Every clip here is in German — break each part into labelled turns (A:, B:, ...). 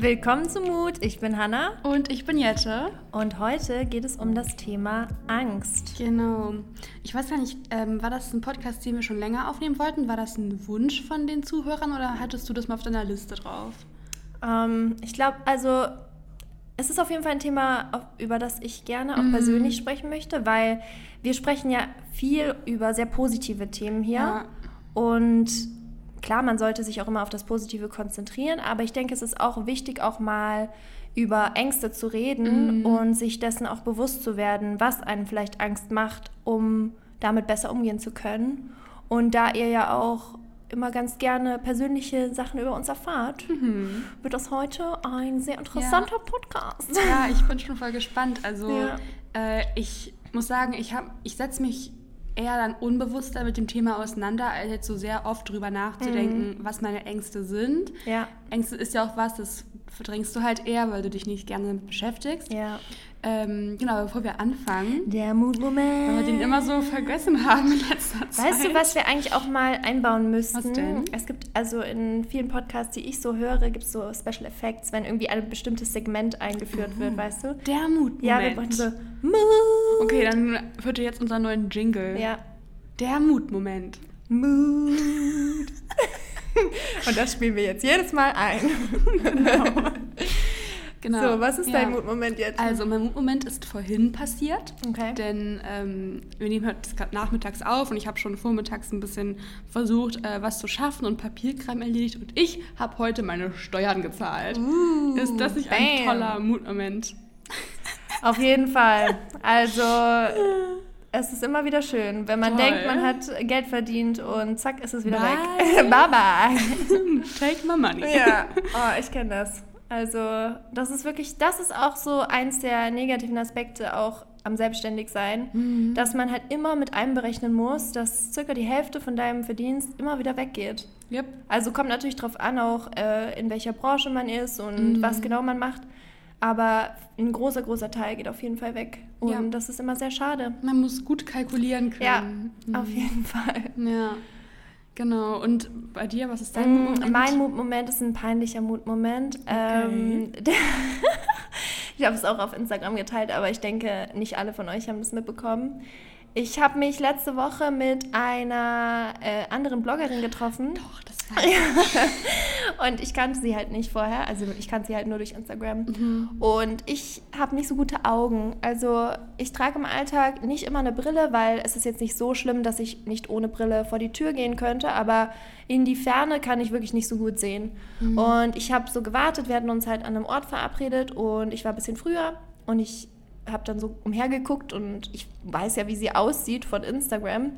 A: Willkommen zu Mut. Ich bin Hanna.
B: Und ich bin Jette.
A: Und heute geht es um das Thema Angst.
B: Genau. Ich weiß gar nicht, ähm, war das ein Podcast, den wir schon länger aufnehmen wollten? War das ein Wunsch von den Zuhörern oder hattest du das mal auf deiner Liste drauf?
A: Ähm, ich glaube, also es ist auf jeden Fall ein Thema, über das ich gerne auch mhm. persönlich sprechen möchte, weil wir sprechen ja viel über sehr positive Themen hier. Ja. Und klar, man sollte sich auch immer auf das Positive konzentrieren, aber ich denke, es ist auch wichtig, auch mal über Ängste zu reden mhm. und sich dessen auch bewusst zu werden, was einen vielleicht Angst macht, um damit besser umgehen zu können. Und da ihr ja auch immer ganz gerne persönliche Sachen über uns erfahrt, mhm. wird das heute ein sehr interessanter ja. Podcast.
B: Ja, ich bin schon voll gespannt. Also ja. äh, ich muss sagen, ich, ich setze mich eher dann unbewusster mit dem Thema auseinander, als jetzt so sehr oft drüber nachzudenken, mhm. was meine Ängste sind. Ja. Ängste ist ja auch was, das verdrängst du halt eher, weil du dich nicht gerne damit beschäftigst. Ja. Ähm, genau, bevor wir anfangen.
A: Der Mutmoment.
B: Weil wir den immer so vergessen haben in letzter
A: Zeit. Weißt du, was wir eigentlich auch mal einbauen müssten? Was denn? Es gibt also in vielen Podcasts, die ich so höre, gibt es so Special Effects, wenn irgendwie ein bestimmtes Segment eingeführt oh. wird, weißt du?
B: Der Mutmoment.
A: Ja, wir brauchen so
B: Mut. Okay, dann wird jetzt unser neuen Jingle. Ja. Der Mutmoment.
A: Mut. Und das spielen wir jetzt jedes Mal ein. genau. Genau. So, was ist ja. dein Mutmoment jetzt?
B: Also, mein Mutmoment ist vorhin passiert. Okay. Denn ähm, wir nehmen heute gerade nachmittags auf und ich habe schon vormittags ein bisschen versucht, äh, was zu schaffen und Papierkram erledigt. Und ich habe heute meine Steuern gezahlt. Uh, ist das nicht bam. ein toller Mutmoment?
A: Auf jeden Fall. Also. Es ist immer wieder schön, wenn man Toll. denkt, man hat Geld verdient und zack, ist es wieder bye. weg. bye.
B: Take my money.
A: Ja, oh, ich kenne das. Also das ist wirklich, das ist auch so eins der negativen Aspekte auch am Selbstständigsein, mhm. dass man halt immer mit einberechnen muss, dass circa die Hälfte von deinem Verdienst immer wieder weggeht. Yep. Also kommt natürlich darauf an, auch äh, in welcher Branche man ist und mhm. was genau man macht. Aber ein großer, großer Teil geht auf jeden Fall weg. Und ja. das ist immer sehr schade.
B: Man muss gut kalkulieren können.
A: Ja, mhm. auf jeden Fall.
B: Ja. Genau, und bei dir, was ist dein mm,
A: Mutmoment? Mein Mutmoment ist ein peinlicher Mutmoment. Okay. Ähm, ich habe es auch auf Instagram geteilt, aber ich denke, nicht alle von euch haben das mitbekommen. Ich habe mich letzte Woche mit einer äh, anderen Bloggerin getroffen.
B: Doch, ich.
A: Und ich kannte sie halt nicht vorher. Also ich kannte sie halt nur durch Instagram. Mhm. Und ich habe nicht so gute Augen. Also ich trage im Alltag nicht immer eine Brille, weil es ist jetzt nicht so schlimm, dass ich nicht ohne Brille vor die Tür gehen könnte. Aber in die Ferne kann ich wirklich nicht so gut sehen. Mhm. Und ich habe so gewartet. Wir hatten uns halt an einem Ort verabredet und ich war ein bisschen früher. Und ich habe dann so umhergeguckt und ich weiß ja, wie sie aussieht von Instagram.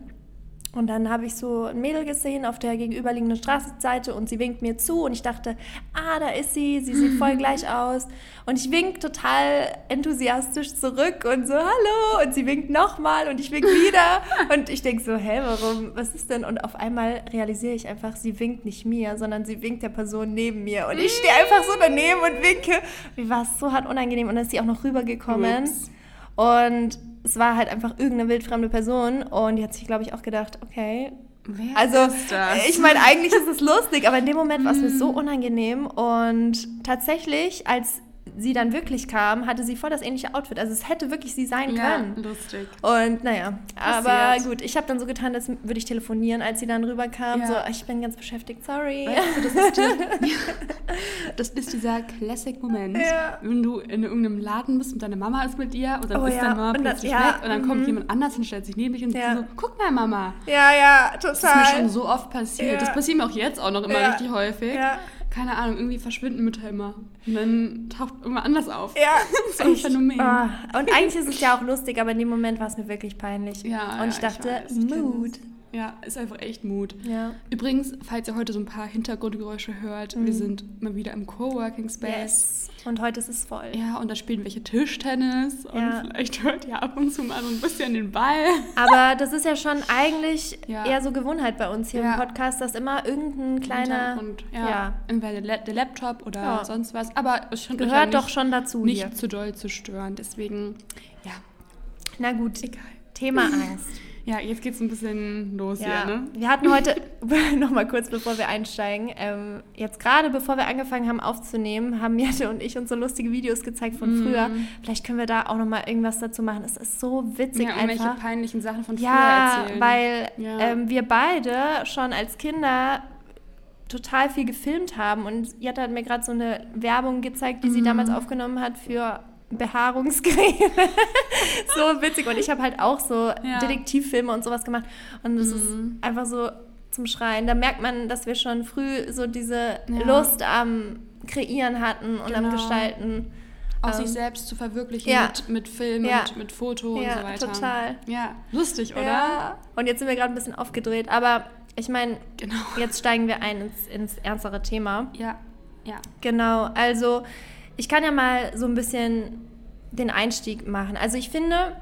A: Und dann habe ich so ein Mädel gesehen auf der gegenüberliegenden Straßenseite und sie winkt mir zu und ich dachte, ah, da ist sie, sie sieht voll gleich aus. Und ich wink total enthusiastisch zurück und so, hallo. Und sie winkt nochmal und ich wink wieder. Und ich denke so, hä, warum, was ist denn? Und auf einmal realisiere ich einfach, sie winkt nicht mir, sondern sie winkt der Person neben mir. Und ich stehe einfach so daneben und winke. Wie war es so hart unangenehm. Und dann ist sie auch noch rübergekommen. Ups. Und es war halt einfach irgendeine wildfremde Person und die hat sich, glaube ich, auch gedacht, okay.
B: Wer also, ist das?
A: ich meine, eigentlich ist es lustig, aber in dem Moment war es mir so unangenehm und tatsächlich, als sie dann wirklich kam, hatte sie voll das ähnliche Outfit. Also es hätte wirklich sie sein ja, können.
B: lustig.
A: Und naja, aber gut, ich habe dann so getan, als würde ich telefonieren, als sie dann rüberkam. Ja. So, ich bin ganz beschäftigt, sorry.
B: Weißt du, das, ist die, das ist dieser Classic-Moment, ja. wenn du in irgendeinem Laden bist und deine Mama ist mit dir und dann oh, ist deine Mama plötzlich weg und dann kommt mhm. jemand anders und stellt sich neben dich und so, guck mal Mama.
A: Ja, ja, total.
B: Das ist mir schon so oft passiert. Das passiert mir auch jetzt auch noch immer richtig häufig. Ja keine Ahnung, irgendwie verschwinden Mütter immer. Und dann taucht irgendwann anders auf.
A: Ja.
B: so ein Phänomen.
A: Oh. Und eigentlich ist es ja auch lustig, aber in dem Moment war es mir wirklich peinlich. Ja, Und ich dachte, ich Mood.
B: Ja, ist einfach echt Mut.
A: Ja.
B: Übrigens, falls ihr heute so ein paar Hintergrundgeräusche hört, mhm. wir sind mal wieder im Coworking Space.
A: Yes. Und heute ist es voll.
B: Ja, und da spielen welche Tischtennis und ja. vielleicht hört ihr ab und zu mal so ein bisschen den Ball.
A: Aber das ist ja schon eigentlich ja. eher so Gewohnheit bei uns hier im Podcast, dass immer irgendein kleiner
B: und ja, ja. entweder der Laptop oder sonst was, aber es
A: gehört doch schon dazu
B: nicht
A: hier.
B: zu doll zu stören. Deswegen ja.
A: Na gut. Egal. Thema Angst.
B: Ja, jetzt geht es ein bisschen los ja. hier, ne?
A: Wir hatten heute, nochmal kurz bevor wir einsteigen, ähm, jetzt gerade bevor wir angefangen haben aufzunehmen, haben Jette und ich uns so lustige Videos gezeigt von mm. früher. Vielleicht können wir da auch nochmal irgendwas dazu machen. Es ist so witzig ja,
B: irgendwelche einfach. peinlichen Sachen von früher ja, erzählen.
A: Weil ja, weil ähm, wir beide schon als Kinder total viel gefilmt haben und Jette hat mir gerade so eine Werbung gezeigt, die mm. sie damals aufgenommen hat für Behaarungscreme. so witzig. Und ich habe halt auch so ja. Detektivfilme und sowas gemacht. Und das mhm. ist einfach so zum Schreien. Da merkt man, dass wir schon früh so diese ja. Lust am Kreieren hatten und genau. am Gestalten.
B: Auch ähm, sich selbst zu verwirklichen ja. mit, mit Film ja. und mit Foto und so weiter.
A: total.
B: Ja, lustig, oder? Ja.
A: Und jetzt sind wir gerade ein bisschen aufgedreht. Aber ich meine, genau. jetzt steigen wir ein ins, ins ernstere Thema.
B: Ja, ja.
A: Genau, also ich kann ja mal so ein bisschen den Einstieg machen. Also ich finde,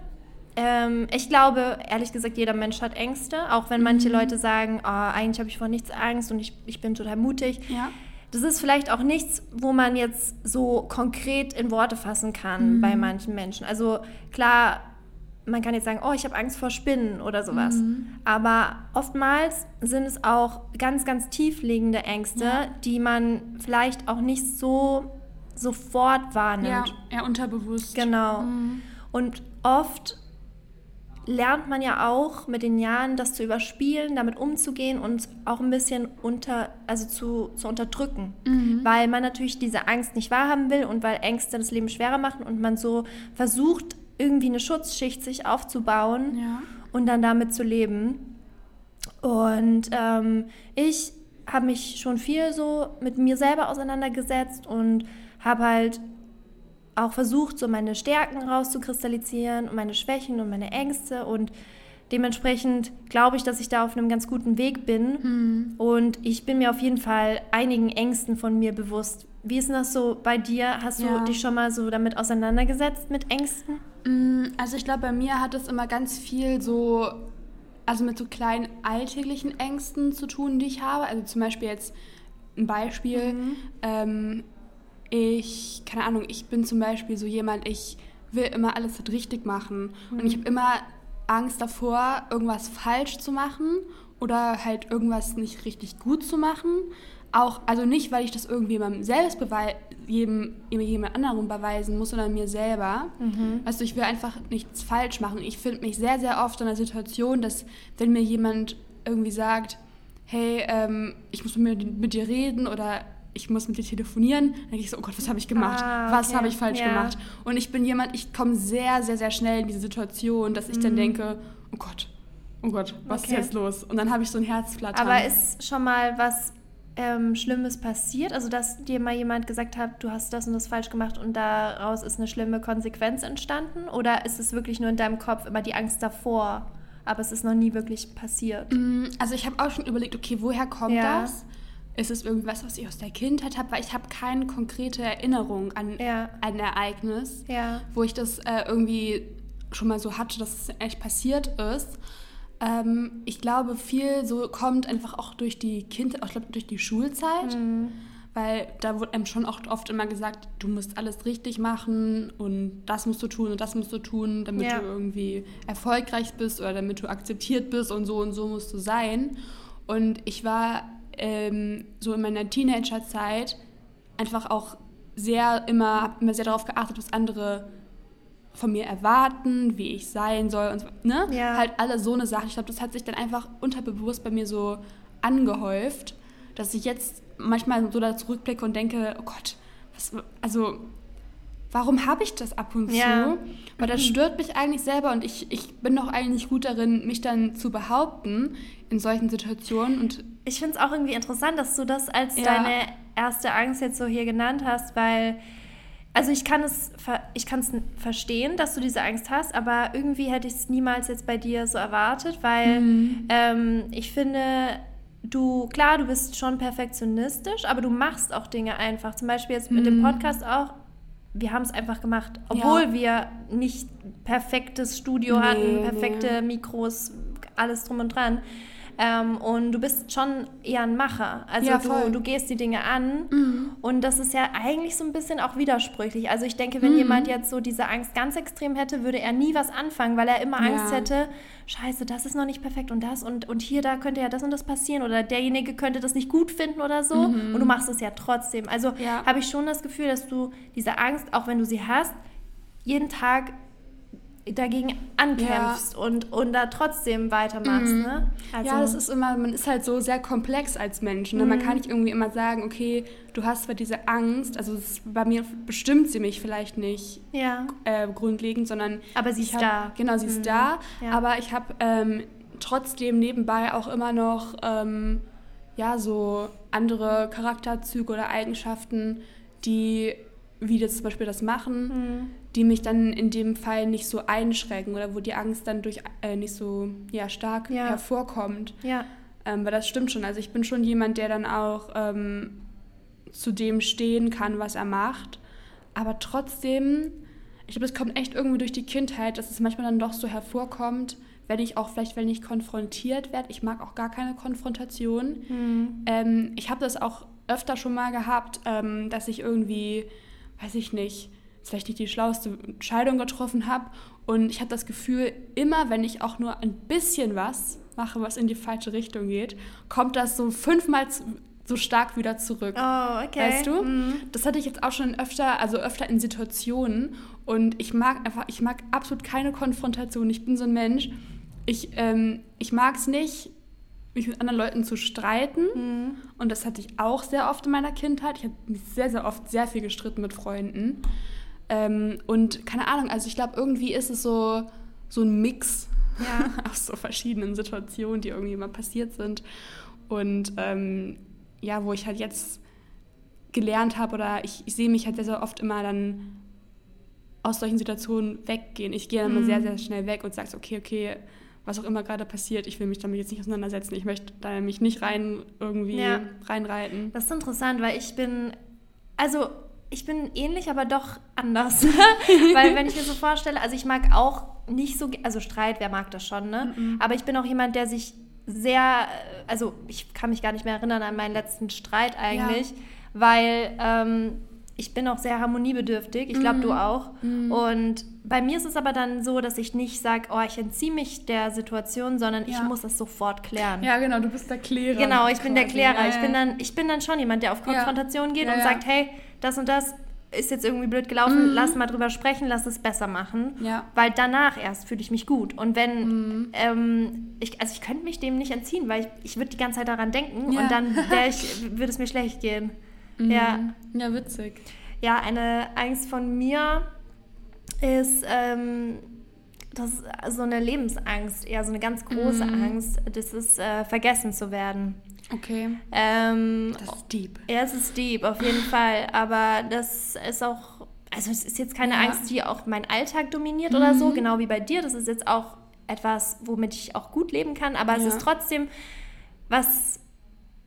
A: ähm, ich glaube, ehrlich gesagt, jeder Mensch hat Ängste, auch wenn manche mhm. Leute sagen, oh, eigentlich habe ich vor nichts Angst und ich, ich bin total mutig.
B: Ja.
A: Das ist vielleicht auch nichts, wo man jetzt so konkret in Worte fassen kann mhm. bei manchen Menschen. Also klar, man kann jetzt sagen, oh, ich habe Angst vor Spinnen oder sowas. Mhm. Aber oftmals sind es auch ganz, ganz tiefliegende Ängste, ja. die man vielleicht auch nicht so sofort wahrnimmt. Ja,
B: eher unterbewusst.
A: Genau. Mhm. Und oft lernt man ja auch mit den Jahren, das zu überspielen, damit umzugehen und auch ein bisschen unter, also zu, zu unterdrücken. Mhm. Weil man natürlich diese Angst nicht wahrhaben will und weil Ängste das Leben schwerer machen und man so versucht, irgendwie eine Schutzschicht sich aufzubauen
B: ja.
A: und dann damit zu leben. Und ähm, ich habe mich schon viel so mit mir selber auseinandergesetzt und habe halt auch versucht, so meine Stärken rauszukristallisieren und meine Schwächen und meine Ängste und dementsprechend glaube ich, dass ich da auf einem ganz guten Weg bin
B: hm.
A: und ich bin mir auf jeden Fall einigen Ängsten von mir bewusst. Wie ist denn das so bei dir? Hast du ja. dich schon mal so damit auseinandergesetzt mit Ängsten?
B: Mm, also ich glaube, bei mir hat es immer ganz viel so, also mit so kleinen alltäglichen Ängsten zu tun, die ich habe. Also zum Beispiel jetzt ein Beispiel. Mhm. Ähm, ich, keine Ahnung, ich bin zum Beispiel so jemand, ich will immer alles halt richtig machen. Mhm. Und ich habe immer Angst davor, irgendwas falsch zu machen oder halt irgendwas nicht richtig gut zu machen. Auch, also nicht, weil ich das irgendwie jemandem selbst jedem, jemand anderem beweisen muss, sondern mir selber. Mhm. Also ich will einfach nichts falsch machen. Ich finde mich sehr, sehr oft in der Situation, dass wenn mir jemand irgendwie sagt, hey, ähm, ich muss mit, mit dir reden oder ich muss mit dir telefonieren, dann denke ich so, oh Gott, was habe ich gemacht? Ah, okay. Was habe ich falsch ja. gemacht? Und ich bin jemand, ich komme sehr, sehr, sehr schnell in diese Situation, dass ich mhm. dann denke, oh Gott, oh Gott, was okay. ist jetzt los? Und dann habe ich so ein Herzflattern.
A: Aber ist schon mal was ähm, Schlimmes passiert? Also, dass dir mal jemand gesagt hat, du hast das und das falsch gemacht und daraus ist eine schlimme Konsequenz entstanden? Oder ist es wirklich nur in deinem Kopf immer die Angst davor? Aber es ist noch nie wirklich passiert.
B: Mm, also ich habe auch schon überlegt, okay, woher kommt ja. das? Ist es irgendwas, was ich aus der Kindheit habe, weil ich habe keine konkrete Erinnerung an
A: ja.
B: ein Ereignis,
A: ja.
B: wo ich das äh, irgendwie schon mal so hatte, dass es echt passiert ist. Ähm, ich glaube, viel so kommt einfach auch durch die Kindheit, ich glaube durch die Schulzeit, mhm. weil da wurde einem schon auch oft immer gesagt, du musst alles richtig machen und das musst du tun und das musst du tun, damit ja. du irgendwie erfolgreich bist oder damit du akzeptiert bist und so und so musst du sein. Und ich war ähm, so in meiner Teenagerzeit einfach auch sehr immer, immer sehr darauf geachtet, was andere von mir erwarten, wie ich sein soll und so, ne?
A: Ja.
B: Halt alle so eine Sache. Ich glaube, das hat sich dann einfach unterbewusst bei mir so angehäuft, dass ich jetzt manchmal so da zurückblicke und denke, oh Gott, was, also warum habe ich das ab und zu? Ja. Weil das stört mich eigentlich selber und ich, ich bin doch eigentlich gut darin, mich dann zu behaupten in solchen Situationen. Und
A: ich finde es auch irgendwie interessant, dass du das als ja. deine erste Angst jetzt so hier genannt hast, weil also ich kann es ich kann es verstehen, dass du diese Angst hast, aber irgendwie hätte ich es niemals jetzt bei dir so erwartet, weil mhm. ähm, ich finde du, klar, du bist schon perfektionistisch, aber du machst auch Dinge einfach. Zum Beispiel jetzt mit dem mhm. Podcast auch wir haben es einfach gemacht, obwohl ja. wir nicht perfektes Studio nee, hatten, perfekte nee. Mikros, alles drum und dran. Ähm, und du bist schon eher ein Macher. Also ja, du, du gehst die Dinge an. Mhm. Und das ist ja eigentlich so ein bisschen auch widersprüchlich. Also ich denke, wenn mhm. jemand jetzt so diese Angst ganz extrem hätte, würde er nie was anfangen, weil er immer Angst ja. hätte, scheiße, das ist noch nicht perfekt und das und, und hier, da könnte ja das und das passieren oder derjenige könnte das nicht gut finden oder so. Mhm. Und du machst es ja trotzdem. Also ja. habe ich schon das Gefühl, dass du diese Angst, auch wenn du sie hast, jeden Tag dagegen ankämpfst ja. und, und da trotzdem weitermachst. Mhm. Ne?
B: Also ja, das ist immer, man ist halt so sehr komplex als Mensch. Ne? Mhm. Man kann nicht irgendwie immer sagen, okay, du hast zwar diese Angst, also ist, bei mir bestimmt sie mich vielleicht nicht ja. äh, grundlegend, sondern.
A: Aber sie ist
B: hab,
A: da.
B: Genau, sie ist mhm. da. Ja. Aber ich habe ähm, trotzdem nebenbei auch immer noch ähm, ja, so andere Charakterzüge oder Eigenschaften, die wie das zum Beispiel das machen, mhm. Die mich dann in dem Fall nicht so einschränken oder wo die Angst dann durch äh, nicht so ja, stark ja. hervorkommt. Ja. Ähm, weil das stimmt schon. Also ich bin schon jemand, der dann auch ähm, zu dem stehen kann, was er macht. Aber trotzdem, ich glaube, es kommt echt irgendwie durch die Kindheit, dass es manchmal dann doch so hervorkommt, wenn ich auch vielleicht, wenn ich konfrontiert werde. Ich mag auch gar keine Konfrontation. Mhm. Ähm, ich habe das auch öfter schon mal gehabt, ähm, dass ich irgendwie weiß ich nicht, vielleicht nicht die schlauste Entscheidung getroffen habe. Und ich habe das Gefühl, immer wenn ich auch nur ein bisschen was mache, was in die falsche Richtung geht, kommt das so fünfmal so stark wieder zurück.
A: Oh, okay.
B: Weißt du? Mhm. Das hatte ich jetzt auch schon öfter, also öfter in Situationen. Und ich mag einfach, ich mag absolut keine Konfrontation. Ich bin so ein Mensch. Ich, ähm, ich mag es nicht, mich mit anderen Leuten zu streiten. Mhm. Und das hatte ich auch sehr oft in meiner Kindheit. Ich habe mich sehr, sehr oft sehr viel gestritten mit Freunden. Ähm, und keine Ahnung, also ich glaube, irgendwie ist es so, so ein Mix ja. aus so verschiedenen Situationen, die irgendwie mal passiert sind. Und ähm, ja, wo ich halt jetzt gelernt habe oder ich, ich sehe mich halt sehr, sehr oft immer dann aus solchen Situationen weggehen. Ich gehe dann mhm. immer sehr, sehr schnell weg und sage, okay, okay, was auch immer gerade passiert, ich will mich damit jetzt nicht auseinandersetzen. Ich möchte da mich nicht rein irgendwie ja. reinreiten.
A: Das ist interessant, weil ich bin, also ich bin ähnlich, aber doch anders. weil wenn ich mir so vorstelle, also ich mag auch nicht so, also Streit, wer mag das schon, ne? Mm -mm. Aber ich bin auch jemand, der sich sehr, also ich kann mich gar nicht mehr erinnern an meinen letzten Streit eigentlich, ja. weil ähm, ich bin auch sehr harmoniebedürftig. Ich glaube, mm. du auch. Mm. Und bei mir ist es aber dann so, dass ich nicht sage, oh, ich entziehe mich der Situation, sondern ja. ich muss das sofort klären.
B: Ja, genau, du bist der Klärer.
A: Genau, ich bin der Klärer. Ich bin dann, ich bin dann schon jemand, der auf Konfrontation ja. geht und sagt, hey, das und das ist jetzt irgendwie blöd gelaufen, mhm. lass mal drüber sprechen, lass es besser machen. Ja. Weil danach erst fühle ich mich gut. Und wenn, mhm. ähm, ich, also ich könnte mich dem nicht entziehen, weil ich, ich würde die ganze Zeit daran denken und dann würde es mir schlecht gehen.
B: Mhm. Ja. Ja, witzig.
A: Ja, eine Angst von mir ist ähm, das so eine Lebensangst, eher so eine ganz große mm. Angst. Das ist äh, vergessen zu werden.
B: Okay.
A: Ähm,
B: das ist deep.
A: Ja, es ist deep, auf jeden Fall. Aber das ist auch, also es ist jetzt keine ja. Angst, die auch meinen Alltag dominiert mhm. oder so, mhm. genau wie bei dir. Das ist jetzt auch etwas, womit ich auch gut leben kann, aber ja. es ist trotzdem was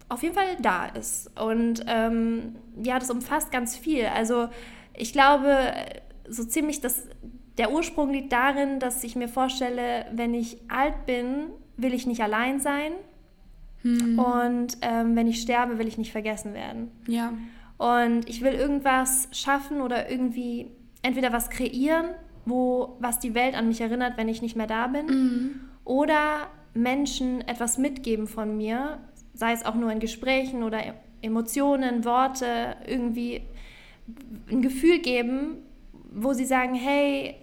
A: auf jeden Fall da ist. Und ähm, ja, das umfasst ganz viel. Also ich glaube, so ziemlich das, der Ursprung liegt darin, dass ich mir vorstelle, wenn ich alt bin, will ich nicht allein sein. Hm. Und ähm, wenn ich sterbe, will ich nicht vergessen werden.
B: Ja.
A: Und ich will irgendwas schaffen oder irgendwie entweder was kreieren, wo was die Welt an mich erinnert, wenn ich nicht mehr da bin, mhm. oder Menschen etwas mitgeben von mir, sei es auch nur in Gesprächen oder Emotionen, Worte, irgendwie ein Gefühl geben, wo sie sagen, hey,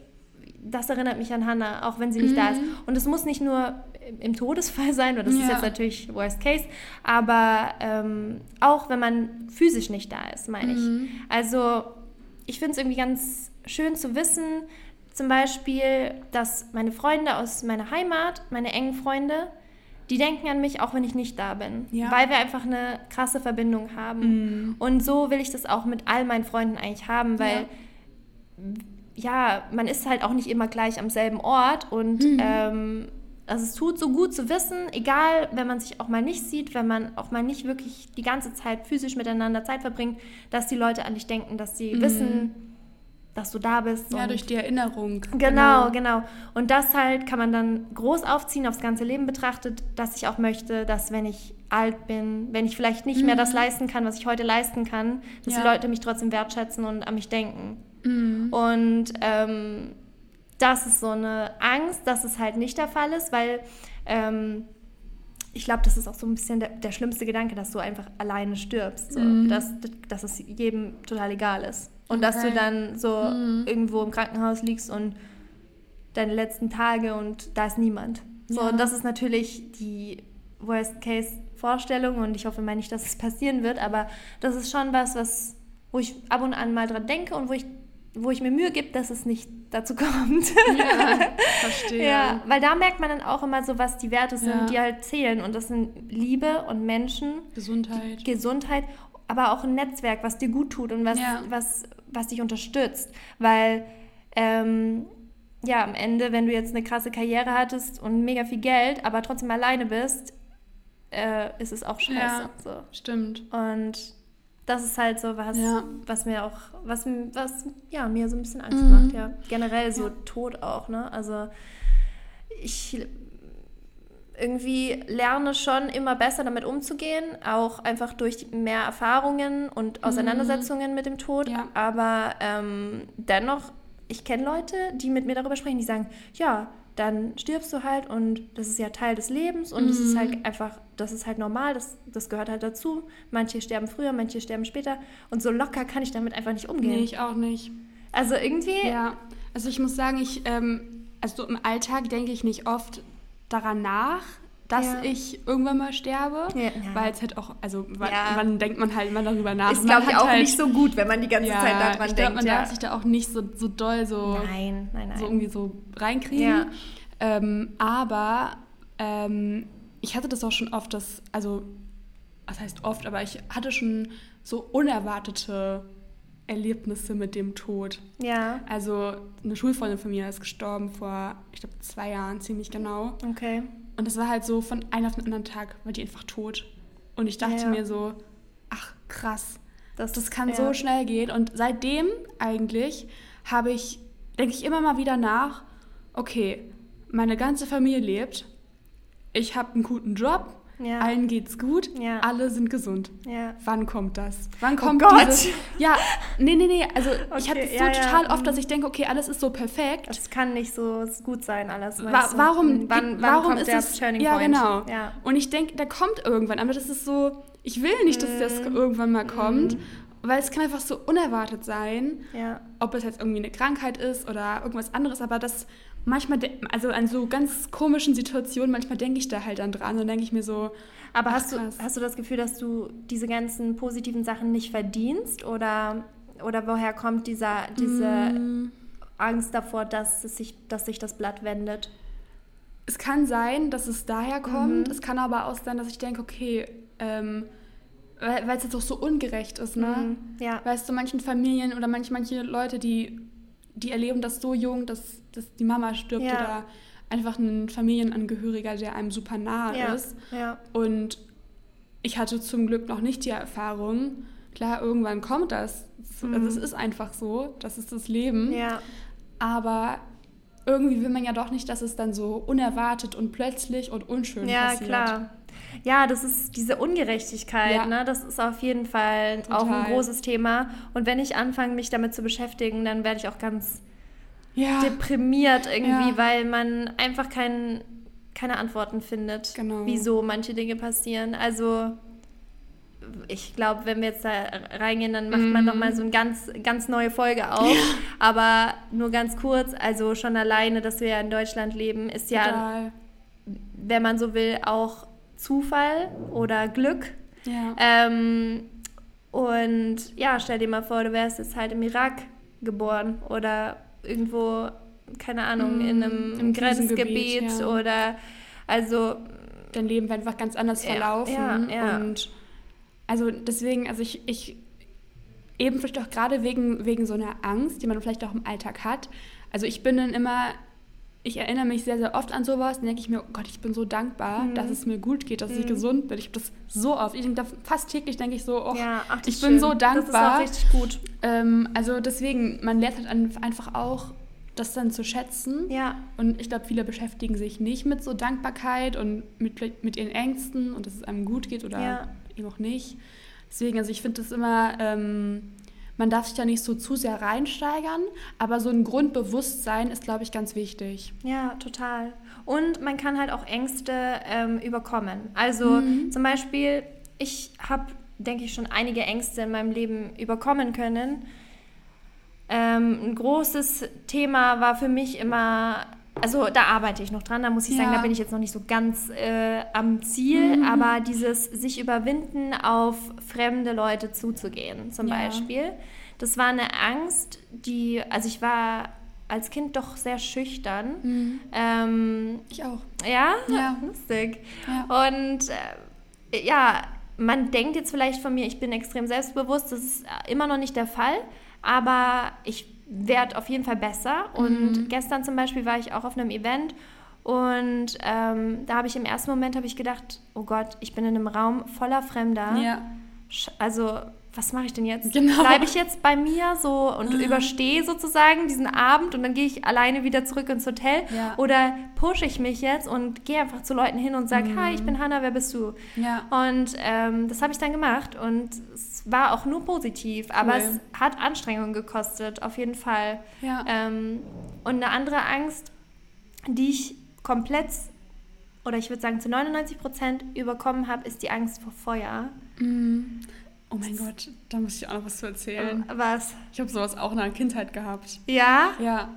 A: das erinnert mich an Hannah, auch wenn sie nicht mhm. da ist. Mhm. Und es muss nicht nur im Todesfall sein, weil das ja. ist jetzt natürlich Worst Case, aber ähm, auch wenn man physisch nicht da ist, meine mhm. ich. Also ich finde es irgendwie ganz schön zu wissen, zum Beispiel, dass meine Freunde aus meiner Heimat, meine engen Freunde, die denken an mich, auch wenn ich nicht da bin, ja. weil wir einfach eine krasse Verbindung haben. Mhm. Und so will ich das auch mit all meinen Freunden eigentlich haben, weil ja, ja man ist halt auch nicht immer gleich am selben Ort und mhm. ähm, also es tut so gut zu wissen, egal, wenn man sich auch mal nicht sieht, wenn man auch mal nicht wirklich die ganze Zeit physisch miteinander Zeit verbringt, dass die Leute an dich denken, dass sie mhm. wissen, dass du da bist.
B: Ja, durch die Erinnerung.
A: Genau, genau, genau. Und das halt kann man dann groß aufziehen, aufs ganze Leben betrachtet, dass ich auch möchte, dass wenn ich alt bin, wenn ich vielleicht nicht mhm. mehr das mhm. leisten kann, was ich heute leisten kann, dass ja. die Leute mich trotzdem wertschätzen und an mich denken. Mhm. Und ähm, das ist so eine Angst, dass es halt nicht der Fall ist, weil ähm, ich glaube, das ist auch so ein bisschen der, der, schlimmste Gedanke, dass du einfach alleine stirbst. So. Mhm. Dass, dass es jedem total egal ist. Und okay. dass du dann so mhm. irgendwo im Krankenhaus liegst und deine letzten Tage und da ist niemand. So, ja. und das ist natürlich die Worst-Case-Vorstellung und ich hoffe mal nicht, dass es passieren wird, aber das ist schon was, was, wo ich ab und an mal dran denke und wo ich, wo ich mir Mühe gebe, dass es nicht dazu kommt. Ja, verstehe. ja, weil da merkt man dann auch immer so, was die Werte sind, ja. die halt zählen. Und das sind Liebe und Menschen.
B: Gesundheit.
A: Gesundheit, aber auch ein Netzwerk, was dir gut tut und was, ja. was, was dich unterstützt. Weil, ähm, ja, am Ende, wenn du jetzt eine krasse Karriere hattest und mega viel Geld, aber trotzdem alleine bist, äh, ist es auch scheiße. Ja,
B: so. stimmt.
A: Und das ist halt so was, ja. was mir auch, was, was ja, mir so ein bisschen Angst mhm. macht, ja. Generell so ja. Tod auch, ne? Also ich irgendwie lerne schon immer besser damit umzugehen, auch einfach durch mehr Erfahrungen und Auseinandersetzungen mhm. mit dem Tod. Ja. Aber ähm, dennoch, ich kenne Leute, die mit mir darüber sprechen, die sagen, ja, dann stirbst du halt und das ist ja Teil des Lebens und es mhm. ist halt mhm. einfach, das ist halt normal, das, das gehört halt dazu. Manche sterben früher, manche sterben später und so locker kann ich damit einfach nicht umgehen. Nee,
B: ich auch nicht.
A: Also irgendwie...
B: Ja, also ich muss sagen, ich, ähm, also im Alltag denke ich nicht oft daran nach, dass ja. ich irgendwann mal sterbe, ja, weil es halt auch, also wann, wann, denkt man halt immer darüber nach.
A: Ist, glaube ich, auch halt, nicht so gut, wenn man die ganze Zeit daran ich
B: denkt.
A: Man
B: darf sich da auch nicht so, so doll so,
A: nein, nein, nein.
B: so irgendwie so reinkriegen. Ähm, aber ähm, ich hatte das auch schon oft, dass, also, was heißt oft, aber ich hatte schon so unerwartete Erlebnisse mit dem Tod.
A: Ja.
B: Also eine Schulfreundin von mir ist gestorben vor, ich glaube, zwei Jahren ziemlich genau.
A: Okay.
B: Und das war halt so von einem auf den anderen Tag, war die einfach tot. Und ich dachte ja. mir so, ach krass, das, das kann ja. so schnell gehen. Und seitdem eigentlich habe ich, denke ich immer mal wieder nach, okay, meine ganze Familie lebt, ich habe einen guten Job, ja. Allen geht's gut, ja. alle sind gesund. Ja. Wann kommt das? Wann oh kommt oh Gott. dieses? Ja, nee, nee, nee. Also okay. ich habe das so total oft, dass ich denke, okay, alles ist so perfekt.
A: Das kann nicht so gut sein, alles.
B: Wa warum? Wann, wann warum ist es? Turning ja, Point? genau. Und ich denke, der kommt irgendwann. Aber das ist so, ich will nicht, dass mm. das irgendwann mal kommt. Mm. Weil es kann einfach so unerwartet sein, ja. ob es jetzt irgendwie eine Krankheit ist oder irgendwas anderes, aber das manchmal, also an so ganz komischen Situationen, manchmal denke ich da halt dann dran und denke ich mir so.
A: Aber hast du, hast du das Gefühl, dass du diese ganzen positiven Sachen nicht verdienst? Oder, oder woher kommt dieser, diese mm. Angst davor, dass, es sich, dass sich das Blatt wendet?
B: Es kann sein, dass es daher kommt. Mhm. Es kann aber auch sein, dass ich denke, okay, ähm, weil es jetzt auch so ungerecht ist, ne? Mhm. Ja. Weißt du, manchen Familien oder manch, manche Leute, die die erleben das so jung, dass, dass die Mama stirbt ja. oder einfach ein Familienangehöriger, der einem super nahe ja. ist. Ja. Und ich hatte zum Glück noch nicht die Erfahrung. Klar, irgendwann kommt das. Mhm. Also es ist einfach so, das ist das Leben. Ja. Aber irgendwie will man ja doch nicht, dass es dann so unerwartet und plötzlich und unschön passiert. Ja, klar.
A: Ja, das ist diese Ungerechtigkeit, ja. ne? Das ist auf jeden Fall Total. auch ein großes Thema. Und wenn ich anfange, mich damit zu beschäftigen, dann werde ich auch ganz ja. deprimiert irgendwie, ja. weil man einfach kein, keine Antworten findet, genau. wieso manche Dinge passieren. Also ich glaube, wenn wir jetzt da reingehen, dann macht man mm. nochmal so eine ganz, ganz neue Folge auf. Ja. Aber nur ganz kurz, also schon alleine, dass wir ja in Deutschland leben, ist ja, Total. wenn man so will, auch Zufall oder Glück. Ja. Ähm, und ja, stell dir mal vor, du wärst jetzt halt im Irak geboren oder irgendwo, keine Ahnung, mm, in einem Grenzgebiet ja. oder also.
B: Dein Leben wäre einfach ganz anders verlaufen. Ja, ja, und also deswegen, also ich, ich eben vielleicht auch gerade wegen, wegen so einer Angst, die man vielleicht auch im Alltag hat. Also ich bin dann immer ich erinnere mich sehr, sehr oft an sowas. Dann denke ich mir, oh Gott, ich bin so dankbar, mhm. dass es mir gut geht, dass mhm. ich gesund bin. Ich habe das so oft. Ich denke, fast täglich denke ich so, oh, ja, ach, ich bin schön. so dankbar. Das ist auch richtig gut. Ähm, also deswegen, man lernt halt einfach auch, das dann zu schätzen. Ja. Und ich glaube, viele beschäftigen sich nicht mit so Dankbarkeit und mit, mit ihren Ängsten und dass es einem gut geht oder ja. eben auch nicht. Deswegen, also ich finde das immer... Ähm, man darf sich da nicht so zu sehr reinsteigern, aber so ein Grundbewusstsein ist, glaube ich, ganz wichtig.
A: Ja, total. Und man kann halt auch Ängste ähm, überkommen. Also mhm. zum Beispiel, ich habe, denke ich, schon einige Ängste in meinem Leben überkommen können. Ähm, ein großes Thema war für mich immer also da arbeite ich noch dran, da muss ich ja. sagen, da bin ich jetzt noch nicht so ganz äh, am Ziel, mhm. aber dieses sich überwinden, auf fremde Leute zuzugehen zum ja. Beispiel, das war eine Angst, die, also ich war als Kind doch sehr schüchtern. Mhm. Ähm,
B: ich auch.
A: Ja? Ja. Lustig. Ja. Und äh, ja, man denkt jetzt vielleicht von mir, ich bin extrem selbstbewusst, das ist immer noch nicht der Fall, aber ich werde auf jeden Fall besser. Und mhm. gestern zum Beispiel war ich auch auf einem Event und ähm, da habe ich im ersten Moment ich gedacht, oh Gott, ich bin in einem Raum voller Fremder. Ja. Also was mache ich denn jetzt? Genau. Bleibe ich jetzt bei mir so und mhm. überstehe sozusagen diesen Abend und dann gehe ich alleine wieder zurück ins Hotel? Ja. Oder pushe ich mich jetzt und gehe einfach zu Leuten hin und sage, mhm. hi, ich bin Hanna, wer bist du? Ja. Und ähm, das habe ich dann gemacht und es war auch nur positiv, aber cool. es hat Anstrengungen gekostet, auf jeden Fall. Ja. Ähm, und eine andere Angst, die ich komplett oder ich würde sagen zu 99 Prozent überkommen habe, ist die Angst vor Feuer.
B: Mhm. Oh mein Gott, da muss ich auch noch was zu erzählen.
A: Äh, was?
B: Ich habe sowas auch in der Kindheit gehabt.
A: Ja?
B: Ja.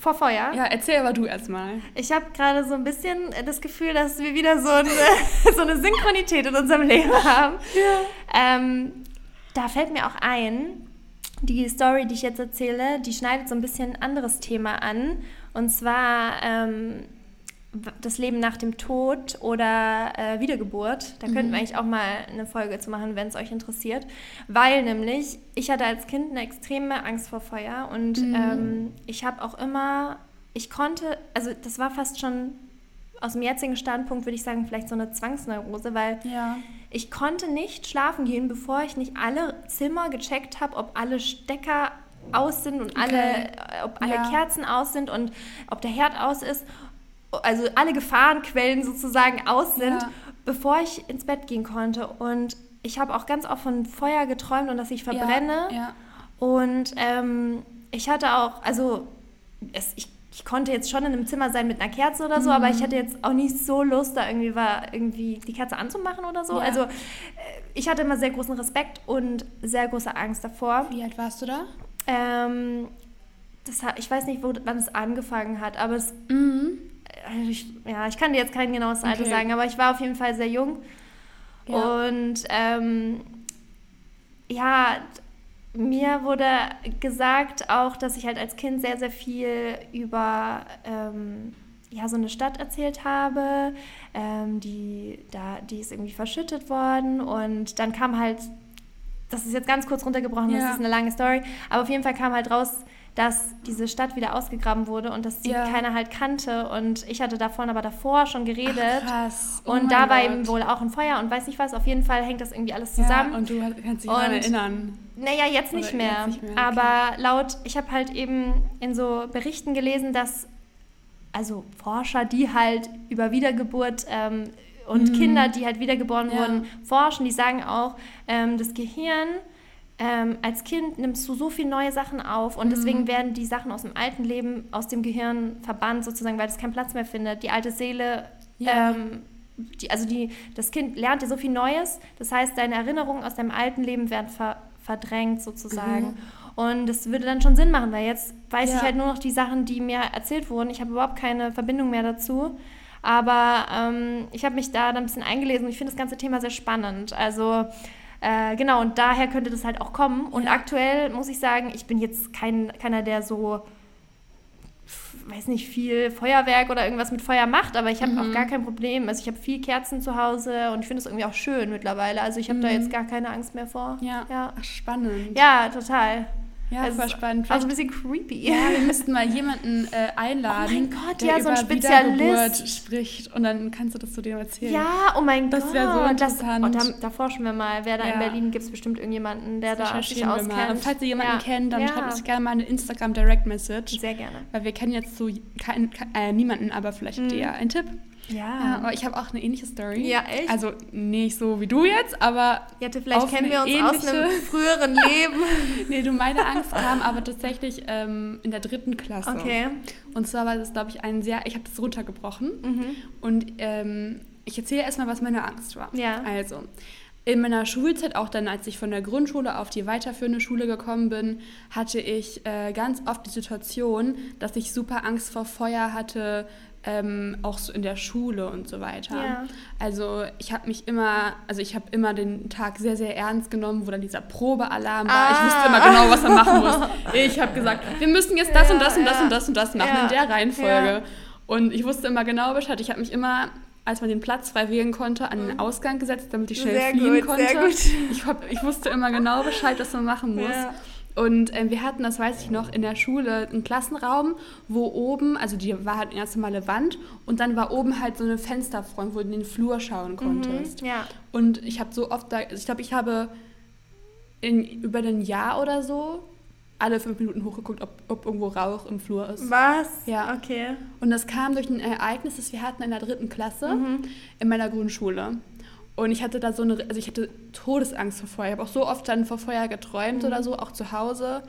A: Vor Feuer?
B: Ja, erzähl aber du erstmal.
A: Ich habe gerade so ein bisschen das Gefühl, dass wir wieder so eine, so eine Synchronität in unserem Leben haben. Ja. Ähm, da fällt mir auch ein, die Story, die ich jetzt erzähle, die schneidet so ein bisschen ein anderes Thema an. Und zwar ähm, das Leben nach dem Tod oder äh, Wiedergeburt. Da mhm. könnten wir eigentlich auch mal eine Folge zu machen, wenn es euch interessiert. Weil nämlich, ich hatte als Kind eine extreme Angst vor Feuer und mhm. ähm, ich habe auch immer, ich konnte, also das war fast schon aus dem jetzigen Standpunkt, würde ich sagen, vielleicht so eine Zwangsneurose, weil ja. ich konnte nicht schlafen gehen, bevor ich nicht alle Zimmer gecheckt habe, ob alle Stecker aus sind und okay. alle, ob alle ja. Kerzen aus sind und ob der Herd aus ist also alle Gefahrenquellen sozusagen aus sind, ja. bevor ich ins Bett gehen konnte. Und ich habe auch ganz oft von Feuer geträumt und dass ich verbrenne. Ja, ja. Und ähm, ich hatte auch, also es, ich, ich, konnte jetzt schon in einem Zimmer sein mit einer Kerze oder so, mhm. aber ich hatte jetzt auch nicht so Lust, da irgendwie war, irgendwie die Kerze anzumachen oder so. Also äh, ich hatte immer sehr großen Respekt und sehr große Angst davor.
B: Wie alt warst du da?
A: Ähm, das, ich weiß nicht, wo, wann es angefangen hat, aber es mhm ich, ja, ich kann dir jetzt kein genaues Alter okay. sagen, aber ich war auf jeden Fall sehr jung. Ja. Und ähm, ja, mir wurde gesagt auch, dass ich halt als Kind sehr, sehr viel über ähm, ja, so eine Stadt erzählt habe, ähm, die, da, die ist irgendwie verschüttet worden und dann kam halt, das ist jetzt ganz kurz runtergebrochen, ja. das ist eine lange Story, aber auf jeden Fall kam halt raus, dass diese Stadt wieder ausgegraben wurde und dass die ja. keiner halt kannte. Und ich hatte davon aber davor schon geredet. Ach, krass. Oh und da war eben wohl auch ein Feuer und weiß nicht was. Auf jeden Fall hängt das irgendwie alles zusammen.
B: Ja, und du kannst dich daran erinnern.
A: Naja, jetzt nicht mehr. Jetzt nicht mehr okay. Aber laut, ich habe halt eben in so Berichten gelesen, dass also Forscher, die halt über Wiedergeburt ähm, und mhm. Kinder, die halt wiedergeboren ja. wurden, forschen, die sagen auch, ähm, das Gehirn ähm, als Kind nimmst du so viele neue Sachen auf und mhm. deswegen werden die Sachen aus dem alten Leben aus dem Gehirn verbannt sozusagen, weil es keinen Platz mehr findet. Die alte Seele, ja. ähm, die, also die, das Kind lernt ja so viel Neues. Das heißt, deine Erinnerungen aus deinem alten Leben werden ver, verdrängt sozusagen. Mhm. Und das würde dann schon Sinn machen, weil jetzt weiß ja. ich halt nur noch die Sachen, die mir erzählt wurden. Ich habe überhaupt keine Verbindung mehr dazu. Aber ähm, ich habe mich da dann ein bisschen eingelesen und ich finde das ganze Thema sehr spannend. Also äh, genau, und daher könnte das halt auch kommen. Und ja. aktuell muss ich sagen, ich bin jetzt kein, keiner, der so, weiß nicht, viel Feuerwerk oder irgendwas mit Feuer macht, aber ich habe mhm. auch gar kein Problem. Also ich habe viel Kerzen zu Hause und ich finde es irgendwie auch schön mittlerweile. Also ich habe mhm. da jetzt gar keine Angst mehr vor.
B: Ja. ja. Ach, spannend.
A: Ja, total.
B: Ja, also, voll spannend.
A: Also ein bisschen creepy.
B: Ja, wir müssten mal jemanden äh, einladen,
A: oh Gott,
B: der
A: ja,
B: so ein Spezialist
A: spricht
B: und dann kannst du das zu dem erzählen.
A: Ja, oh mein
B: das
A: Gott.
B: Das wäre so interessant.
A: Das, und da, da, forschen wir mal, wer da ja. in Berlin gibt es bestimmt irgendjemanden, der da sich auskennt.
B: Und falls ihr jemanden ja. kennt, dann schreibt uns gerne mal eine Instagram Direct Message.
A: Sehr gerne.
B: Weil wir kennen jetzt so kein, äh, niemanden, aber vielleicht mhm. dir ein Tipp.
A: Ja.
B: ja. Aber ich habe auch eine ähnliche Story.
A: Ja, echt?
B: Also nicht so wie du jetzt, aber.
A: Ja, vielleicht kennen wir uns ähnliche... aus einem früheren Leben.
B: nee, du, meine Angst kam aber tatsächlich ähm, in der dritten Klasse.
A: Okay.
B: Und zwar war das, glaube ich, ein sehr. Ich habe das runtergebrochen.
A: Mhm.
B: Und ähm, ich erzähle erstmal, was meine Angst war.
A: Ja.
B: Also. In meiner Schulzeit, auch dann, als ich von der Grundschule auf die weiterführende Schule gekommen bin, hatte ich äh, ganz oft die Situation, dass ich super Angst vor Feuer hatte, ähm, auch so in der Schule und so weiter.
A: Ja.
B: Also ich habe mich immer, also ich habe immer den Tag sehr, sehr ernst genommen, wo dann dieser Probealarm war.
A: Ah.
B: Ich wusste immer genau, was man machen muss. Ich habe gesagt, wir müssen jetzt das ja, und das und das ja. und das und das machen in der Reihenfolge. Und ich wusste immer genau Bescheid. Ich habe mich immer als man den Platz frei wählen konnte, an den mhm. Ausgang gesetzt, damit ich schnell
A: sehr
B: fliehen
A: gut,
B: konnte.
A: Sehr gut.
B: Ich, hab, ich wusste immer genau Bescheid, was man machen muss. Und äh, wir hatten, das weiß ich noch, in der Schule einen Klassenraum, wo oben, also die war halt eine ganz normale Wand und dann war oben halt so eine Fensterfront, wo du in den Flur schauen konntest.
A: Mhm, ja.
B: Und ich habe so oft da, also ich glaube, ich habe in, über ein Jahr oder so alle fünf Minuten hochgeguckt, ob, ob irgendwo Rauch im Flur ist.
A: Was?
B: Ja.
A: Okay.
B: Und das kam durch ein Ereignis, das wir hatten in der dritten Klasse
A: Mhm.
B: in meiner Grundschule. Und ich hatte da so eine, also ich hatte Todesangst vor Feuer. Ich habe auch so oft dann vor Feuer geträumt
A: Mhm.
B: oder so, auch zu Hause.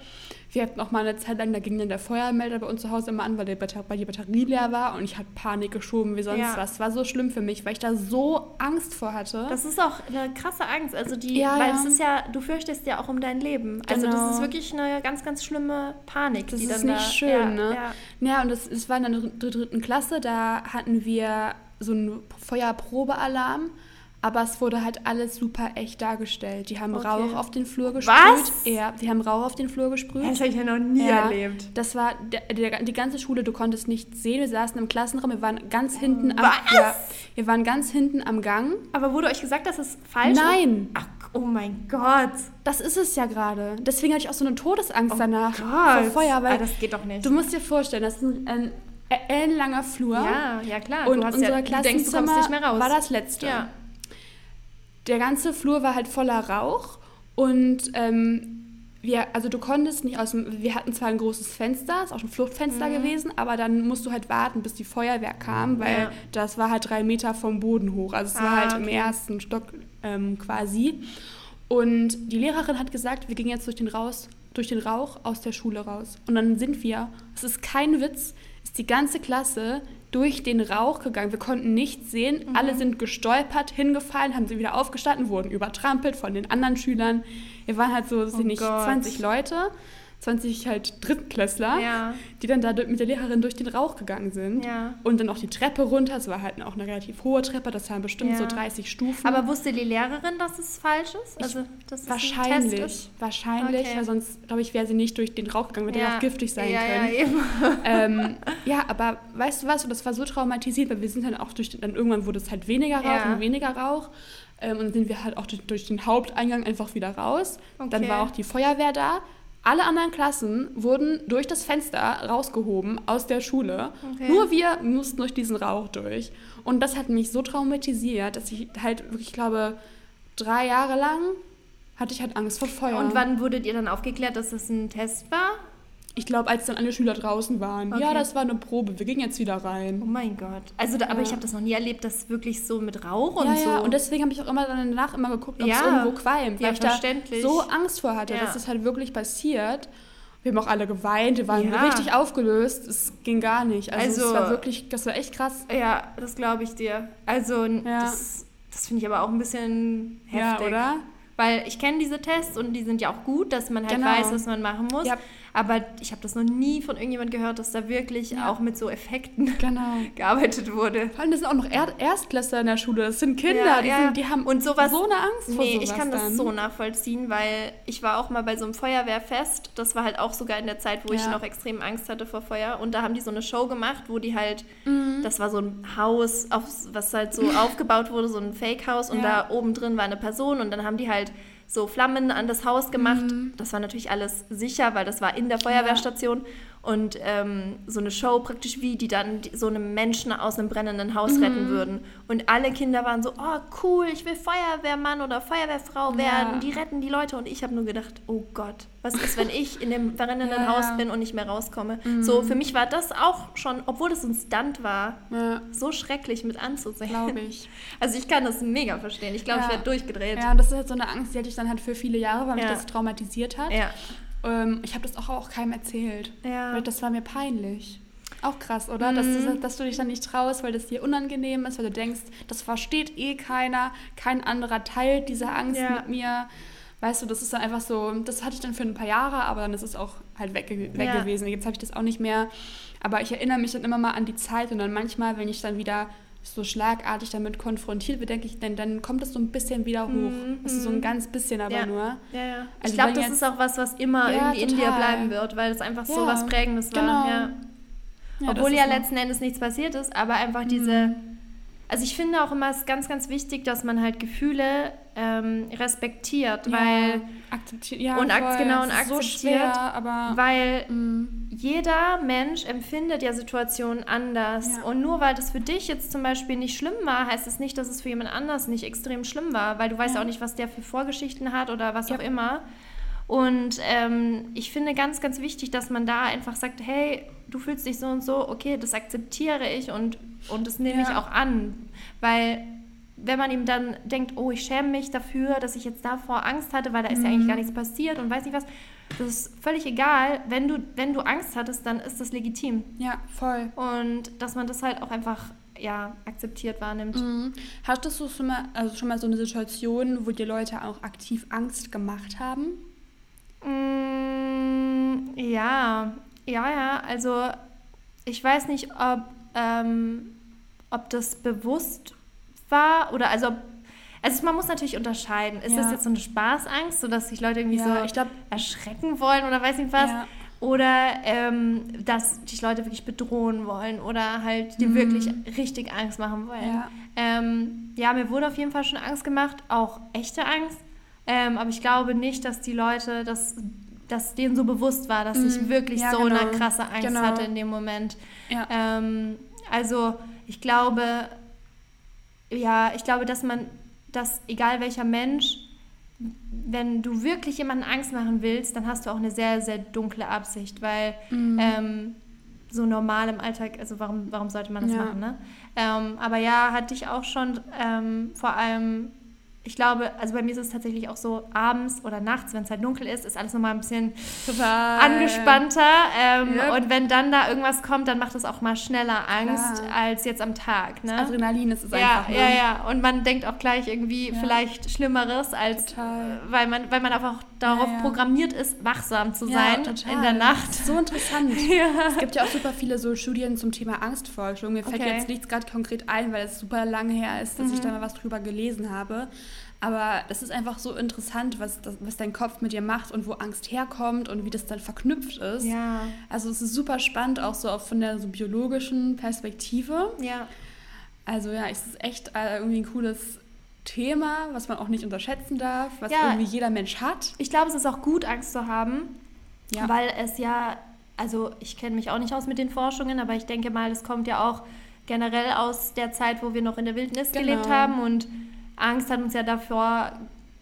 B: Wir hatten auch mal eine Zeit lang, da ging dann der Feuermelder bei uns zu Hause immer an, weil, der Batter weil die Batterie leer war und ich hatte Panik geschoben wie sonst
A: Ja.
B: was. War so schlimm für mich, weil ich da so Angst vor hatte.
A: Das ist auch eine krasse Angst. Also die,
B: Ja,
A: weil
B: ja.
A: es ist ja, du fürchtest ja auch um dein Leben. Also
B: Genau.
A: das ist wirklich eine ganz, ganz schlimme Panik.
B: Das
A: die
B: ist nicht
A: da,
B: schön,
A: ja,
B: ne?
A: Ja.
B: Und es war in der dr- dritten Klasse, da hatten wir so einen Feuerprobealarm, aber es wurde halt alles super echt dargestellt. Die haben
A: Okay.
B: Rauch auf den Flur gesprüht.
A: Was?
B: Ja, die haben Rauch auf den Flur gesprüht.
A: Das habe ich ja noch nie
B: Ja.
A: erlebt.
B: Das war der, der, die ganze Schule, du konntest nichts sehen. Wir saßen im Klassenraum, wir waren ganz hinten am
A: Was?
B: Ja, wir waren ganz hinten am Gang.
A: Aber wurde euch gesagt, dass es falsch ist?
B: Nein,
A: Ach, oh mein Gott.
B: das ist es ja gerade. Deswegen hatte ich auch so eine Todesangst danach
A: Oh Gott.
B: vor Feuer, weil
A: ah, das geht doch nicht.
B: du musst dir vorstellen, das ist ein, ein ellenlanger Flur.
A: ja, ja klar.
B: Und unser
A: ja, denkst,
B: Klassenzimmer
A: kommst nicht mehr raus.
B: war das letzte.
A: Ja.
B: Der ganze Flur war halt voller Rauch und ähm, wir, also du konntest nicht aus dem, wir hatten zwar ein großes Fenster, ist auch ein Fluchtfenster
A: Mhm.
B: gewesen, aber dann musst du halt warten, bis die Feuerwehr kam, weil
A: Ja.
B: das war halt drei Meter vom Boden hoch. Also es war
A: Ah,
B: halt im
A: okay.
B: ersten Stock ähm, quasi. Und die Lehrerin hat gesagt, wir gingen jetzt durch den, raus, durch den Rauch aus der Schule raus. Und dann sind wir, es ist kein Witz, ist die ganze Klasse durch den Rauch gegangen. Wir konnten nichts sehen.
A: Mhm.
B: Alle sind gestolpert, hingefallen, haben sie wieder aufgestanden, wurden übertrampelt von den anderen Schülern. Wir waren halt so, sind
A: Oh
B: nicht
A: Gott.
B: 20 Leute, 20 halt Drittklässler,
A: Ja.
B: die dann da mit der Lehrerin durch den Rauch gegangen sind.
A: Ja.
B: Und dann auch die Treppe runter. Es war halt auch eine relativ hohe Treppe, das waren bestimmt
A: Ja.
B: so 30 Stufen.
A: Aber wusste die Lehrerin, dass es falsch ist? Also, dass es ein
B: Wahrscheinlich,
A: Test ist?
B: wahrscheinlich,
A: Okay.
B: weil sonst, glaube ich, wäre sie nicht durch den Rauch gegangen, würde ja auch giftig sein
A: ja,
B: können.
A: Ja, eben.
B: ähm, ja, aber weißt du was, das war so traumatisiert, weil wir sind dann auch durch, den- dann irgendwann wurde es halt weniger Rauch und weniger Rauch. Ähm, und dann sind wir halt auch durch, durch den Haupteingang einfach wieder raus. Dann
A: Okay.
B: war auch die Feuerwehr da. Alle anderen Klassen wurden durch das Fenster rausgehoben aus der Schule.
A: Okay.
B: Nur wir mussten durch diesen Rauch durch. Und das hat mich so traumatisiert, dass ich halt wirklich, glaube, drei Jahre lang hatte ich halt Angst vor Feuer.
A: Und wann wurdet ihr dann aufgeklärt, dass das ein Test war?
B: Ich glaube, als dann alle Schüler draußen waren. Ja,
A: Okay.
B: das war eine Probe. Wir gingen jetzt wieder
A: Oh
B: rein.
A: mein Gott. Also, da, aber
B: Ja.
A: ich habe das noch nie erlebt, dass wirklich so mit Rauch und
B: ja,
A: so.
B: ja, und deswegen habe ich auch immer danach immer geguckt, ob es
A: Ja.
B: irgendwo qualmt, weil
A: Ja,
B: ich da so Angst vor hatte,
A: Ja.
B: dass das halt wirklich passiert. Wir haben auch alle geweint, wir waren
A: Ja.
B: richtig aufgelöst, es ging gar nicht. Also,
A: Also-
B: es war wirklich, das war echt krass.
A: ja, das glaube ich dir. Also,
B: Ja.
A: das, das finde ich aber auch ein bisschen heftig.
B: Ja, oder?
A: Weil ich kenne diese Tests und die sind ja auch gut, dass man halt
B: Genau.
A: weiß, was man machen muss.
B: Ja.
A: Aber ich habe das noch nie von irgendjemand gehört, dass da wirklich ja. auch mit so Effekten genau. gearbeitet wurde.
B: Vor allem, das sind auch noch er Erstklässler in der Schule. Das sind Kinder, ja, die, ja. Sind, die, haben
A: und sowas, so eine Angst vor nee, ich kann dann. das so nachvollziehen, weil ich war auch mal bei so einem Feuerwehrfest. Das war halt auch sogar in der Zeit, wo ich noch extrem Angst hatte vor Feuer. Und da haben die so eine Show gemacht, wo die halt, mhm. das war so ein Haus, auf, was halt so aufgebaut wurde, so ein Fake-Haus. Und da oben drin war eine Person und dann haben die halt so Flammen an das Haus gemacht. Mhm. Das war natürlich alles sicher, weil das war in der Feuerwehrstation. Ja. Und ähm, so eine Show praktisch wie, die dann so einem Menschen aus einem brennenden Haus mhm. retten würden. Und alle Kinder waren so, oh cool, ich will Feuerwehrmann oder Feuerwehrfrau werden. Ja. Die retten die Leute. Und ich habe nur gedacht, oh Gott, was ist, wenn ich in dem brennenden ja. Haus bin und nicht mehr rauskomme? Mhm. So, für mich war das auch schon, obwohl es ein Stunt war, so schrecklich mit anzusehen.
B: Glaube ich.
A: Also ich kann das mega verstehen. Ich glaube, ich werde durchgedreht.
B: Ja, das ist halt so eine Angst, die hatte ich dann halt für viele Jahre, weil mich das traumatisiert hat. Ja. Ähm, ich habe das auch, auch keinem erzählt. Ja. Weil das war mir peinlich. Auch krass, oder? Mhm. Dass, du, dass du dich dann nicht traust, weil das dir unangenehm ist, weil du denkst, das versteht eh keiner, kein anderer teilt diese Angst ja. mit mir. Weißt du, das ist dann einfach so, das hatte ich dann für ein paar Jahre, aber dann ist es auch halt weg, weg ja. gewesen. Jetzt habe ich das auch nicht mehr. Aber ich erinnere mich dann immer mal an die Zeit und dann manchmal, wenn ich dann wieder so schlagartig damit konfrontiert wird, denke ich, denn dann kommt es so ein bisschen wieder hoch. Mhm. Also so ein ganz bisschen aber
A: ja.
B: nur.
A: Ja, ja. Also ich glaube, das ist auch was, was immer ja, irgendwie total. in dir bleiben wird, weil es einfach so was Prägendes war. Genau. Ja. Obwohl ja letzten Endes nichts passiert ist, aber einfach mhm. diese also ich finde auch immer, es ist ganz, ganz wichtig, dass man halt Gefühle ähm, respektiert, ja, weil akzeptiert, ja, und voll, genau und akzeptiert, so schwer, aber, weil mm. jeder Mensch empfindet ja Situationen anders ja. und nur weil das für dich jetzt zum Beispiel nicht schlimm war, heißt es das nicht, dass es für jemand anders nicht extrem schlimm war, weil du weißt ja. auch nicht, was der für Vorgeschichten hat oder was auch immer. Und ähm, ich finde ganz, ganz wichtig, dass man da einfach sagt, hey, du fühlst dich so und so, okay, das akzeptiere ich und, und das nehme ich auch an. Weil wenn man ihm dann denkt, oh, ich schäme mich dafür, dass ich jetzt davor Angst hatte, weil da ist mhm. ja eigentlich gar nichts passiert und weiß nicht was, das ist völlig egal. Wenn du, wenn du Angst hattest, dann ist das legitim.
B: Ja, voll.
A: Und dass man das halt auch einfach ja, akzeptiert wahrnimmt. Mhm.
B: Hattest du schon mal, also schon mal so eine Situation, wo dir Leute auch aktiv Angst gemacht haben?
A: Mm, ja, ja, ja. Also ich weiß nicht, ob, ähm, ob das bewusst war oder also also man muss natürlich unterscheiden. Ist ja. das jetzt so eine Spaßangst, sodass sich Leute irgendwie ja, so ich glaub, erschrecken wollen oder weiß nicht was? Ja. Oder ähm, dass dich Leute wirklich bedrohen wollen oder halt dir mhm. wirklich richtig Angst machen wollen. Ja. Ähm, ja, mir wurde auf jeden Fall schon Angst gemacht, auch echte Angst. Ähm, aber ich glaube nicht, dass die Leute, dass, dass denen so bewusst war, dass ich mhm. wirklich ja, so genau. eine krasse Angst genau. hatte in dem Moment. Ähm, also ich glaube, ja, ich glaube, dass man, dass egal welcher Mensch, wenn du wirklich jemanden Angst machen willst, dann hast du auch eine sehr, sehr dunkle Absicht, weil mhm. ähm, so normal im Alltag, also warum, warum sollte man das ja. machen, ne? Ähm, aber ja, hatte ich auch schon ähm, vor allem ich glaube, also bei mir ist es tatsächlich auch so, abends oder nachts, wenn es halt dunkel ist, ist alles nochmal ein bisschen Total. angespannter. Ähm, yep. Und wenn dann da irgendwas kommt, dann macht es auch mal schneller Angst Klar. als jetzt am Tag. Ne?
B: Das Adrenalin ist es
A: ja,
B: einfach.
A: Ne? Ja, ja, Und man denkt auch gleich irgendwie ja. vielleicht Schlimmeres, als total. weil man, weil man einfach darauf ja, ja. programmiert ist, wachsam zu sein in der Nacht.
B: So interessant. Es gibt ja auch super viele so Studien zum Thema Angstforschung. Mir fällt okay. jetzt nichts gerade konkret ein, weil es super lange her ist, dass mhm. ich da mal was drüber gelesen habe. Aber es ist einfach so interessant, was, das, was dein Kopf mit dir macht und wo Angst herkommt und wie das dann verknüpft ist. Ja. Also es ist super spannend, auch so von der so biologischen Perspektive. Ja. Also ja, es ist echt äh, irgendwie ein cooles Thema, was man auch nicht unterschätzen darf, was ja. irgendwie jeder Mensch hat.
A: Ich glaube, es ist auch gut, Angst zu haben, ja. weil es ja, also ich kenne mich auch nicht aus mit den Forschungen, aber ich denke mal, es kommt ja auch generell aus der Zeit, wo wir noch in der Wildnis genau. gelebt haben und Angst hat uns ja davor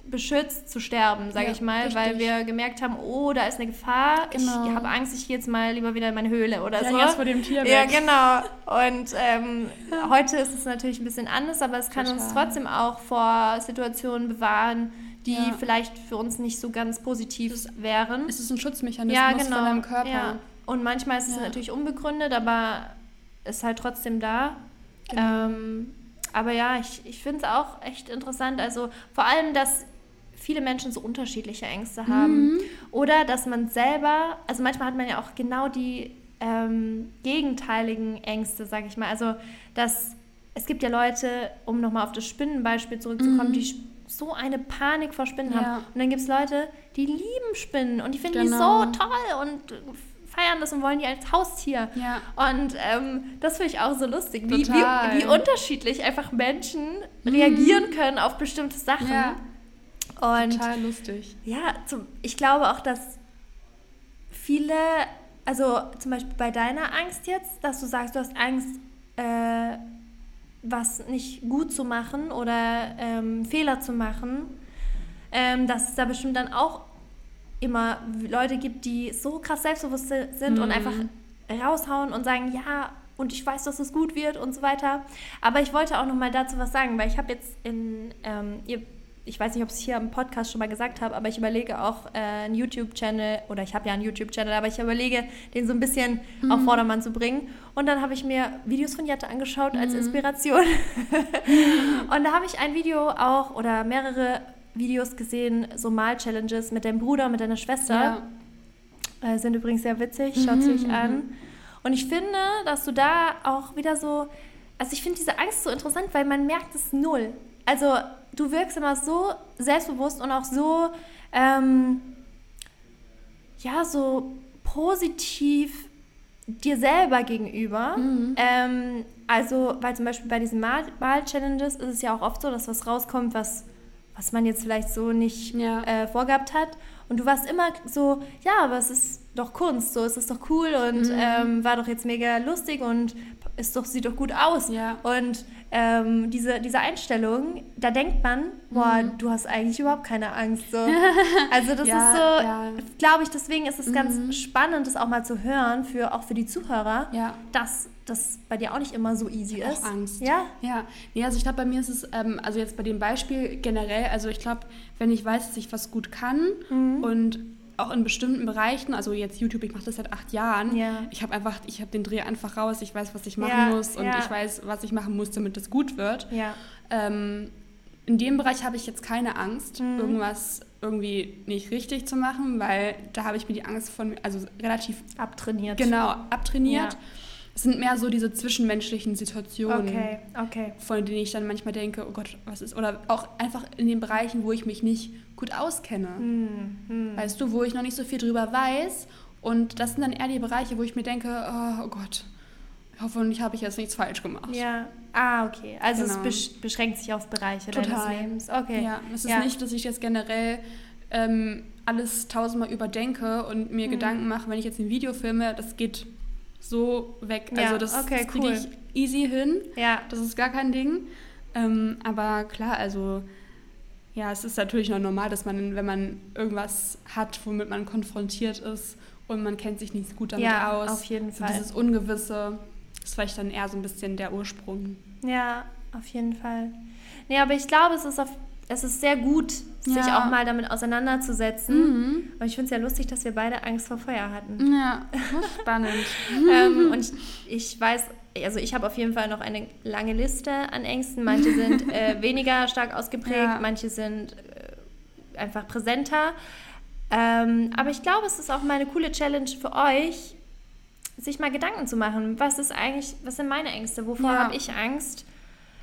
A: beschützt zu sterben, sage ja, ich mal, richtig. weil wir gemerkt haben, oh, da ist eine Gefahr, genau. ich habe Angst, ich gehe jetzt mal lieber wieder in meine Höhle oder ja, so.
B: Jetzt vor dem Tier
A: Ja, weg. genau. Und ähm, ja. heute ist es natürlich ein bisschen anders, aber es kann Total. uns trotzdem auch vor Situationen bewahren, die ja. vielleicht für uns nicht so ganz positiv
B: es
A: wären.
B: Es ist ein Schutzmechanismus ja, genau. von deinem Körper. Ja.
A: Und manchmal ist es natürlich unbegründet, aber ist halt trotzdem da. Genau. Ähm, aber ja, ich, ich finde es auch echt interessant. Also vor allem, dass viele Menschen so unterschiedliche Ängste haben.
B: Mhm.
A: Oder dass man selber, also manchmal hat man ja auch genau die ähm, gegenteiligen Ängste, sag ich mal. Also, dass es gibt ja Leute, um nochmal auf das Spinnenbeispiel zurückzukommen,
B: Mhm.
A: die so eine Panik vor Spinnen
B: Ja.
A: haben. Und dann gibt es Leute, die lieben Spinnen und die finden
B: Genau.
A: die so toll und feiern das und wollen die als Haustier.
B: Ja.
A: Und ähm, das finde ich auch so lustig, wie, wie.
B: Mhm.
A: wie unterschiedlich einfach Menschen reagieren können auf bestimmte Sachen.
B: Ja.
A: Und
B: Total lustig.
A: ja, zum, ich glaube auch, dass viele, also zum Beispiel bei deiner Angst jetzt, dass du sagst, du hast Angst, äh, was nicht gut zu machen oder ähm, Fehler zu machen, ähm, dass es da bestimmt dann auch immer Leute gibt, die so krass selbstbewusst sind und
B: Mhm.
A: einfach raushauen und sagen, ja, und ich weiß, dass es gut wird und so weiter. Aber ich wollte auch noch mal dazu was sagen, weil ich habe jetzt in, ähm, ihr, ich weiß nicht, ob ich es hier im Podcast schon mal gesagt habe, aber ich überlege auch äh, einen YouTube-Channel, oder ich habe ja einen YouTube-Channel, aber ich überlege, den so ein bisschen auf Vordermann zu bringen. Und dann habe ich mir Videos von Jette angeschaut als Inspiration. und da habe ich ein Video auch, oder mehrere Videos gesehen, so Mal-Challenges mit deinem Bruder, mit deiner Schwester.
B: Ja.
A: Äh, sind übrigens sehr witzig, schaut sie euch an. Und ich finde, dass du da auch wieder so, also ich finde diese Angst so interessant, weil man merkt es null. Also du wirkst immer so selbstbewusst und auch so, ähm, ja, so positiv dir selber gegenüber. Ähm, also, weil zum Beispiel bei diesen Mal- Mal-Challenges ist es ja auch oft so, dass was rauskommt, was, was man jetzt vielleicht so nicht
B: Ja.
A: äh, vorgehabt hat. Und du warst immer so, ja, aber es ist doch Kunst, so es ist doch cool und ähm, war doch jetzt mega lustig und ist doch, sieht doch gut aus.
B: Ja.
A: Und ähm, diese, diese Einstellung, da denkt man, boah, du hast eigentlich überhaupt keine Angst. So. Also das
B: Ja,
A: ist so,
B: ja.
A: glaube ich, deswegen ist es ganz spannend, das auch mal zu hören, für, auch für die Zuhörer,
B: Ja.
A: dass das bei dir auch nicht immer so easy
B: hab
A: ist.
B: auch Angst.
A: Ja?
B: Ja, nee, also ich glaube, bei mir ist es, ähm, also jetzt bei dem Beispiel generell, also ich glaube, wenn ich weiß, dass ich was gut kann
A: Mhm.
B: und auch in bestimmten Bereichen, also jetzt YouTube, ich mache das seit acht Jahren,
A: Ja.
B: ich habe einfach, ich habe den Dreh einfach raus, ich weiß, was ich machen
A: Ja,
B: muss und
A: ja.
B: ich weiß, was ich machen muss, damit es gut wird. Ähm, in dem Bereich habe ich jetzt keine Angst,
A: Mhm.
B: irgendwas irgendwie nicht richtig zu machen, weil da habe ich mir die Angst von, also relativ
A: Abtrainiert.
B: genau abtrainiert. Es sind mehr so diese zwischenmenschlichen Situationen
A: Okay, okay.
B: von denen ich dann manchmal denke, oh Gott, was ist, oder auch einfach in den Bereichen, wo ich mich nicht gut auskenne.
A: Hm,
B: Weißt du, wo ich noch nicht so viel drüber weiß. Und das sind dann eher die Bereiche, wo ich mir denke, oh, oh Gott, hoffentlich habe ich jetzt nichts falsch gemacht.
A: Ja. Ah, okay. Also
B: Genau.
A: es besch beschränkt sich auf Bereiche deines
B: Total.
A: Lebens. Okay.
B: Ja, es ist
A: Ja.
B: nicht, dass ich jetzt generell ähm, alles tausendmal überdenke und
A: Hm.
B: mir Gedanken mache, wenn ich jetzt ein Video filme, das geht so weg.
A: Ja,
B: also das,
A: okay,
B: das kriege
A: cool.
B: ich easy hin.
A: Ja.
B: Das ist gar kein Ding. Ähm, aber klar, also ja, es ist natürlich noch normal, dass man, wenn man irgendwas hat, womit man konfrontiert ist und man kennt sich nicht gut damit
A: Ja,
B: aus.
A: auf jeden Fall.
B: Dieses Ungewisse ist vielleicht dann eher so ein bisschen der Ursprung.
A: Ja, auf jeden Fall. Nee, aber ich glaube, es ist, auf, es ist sehr gut, sich
B: Ja.
A: auch mal damit auseinanderzusetzen. Und ich finde es ja lustig, dass wir beide Angst vor Feuer hatten.
B: Ja, spannend.
A: ähm, und ich, ich weiß, also ich habe auf jeden Fall noch eine lange Liste an Ängsten. Manche sind äh, weniger stark ausgeprägt,
B: Ja.
A: manche sind äh, einfach präsenter. Ähm, aber ich glaube, es ist auch mal eine coole Challenge für euch, sich mal Gedanken zu machen. Was ist eigentlich, was sind meine Ängste? Wovor
B: Ja.
A: habe ich Angst?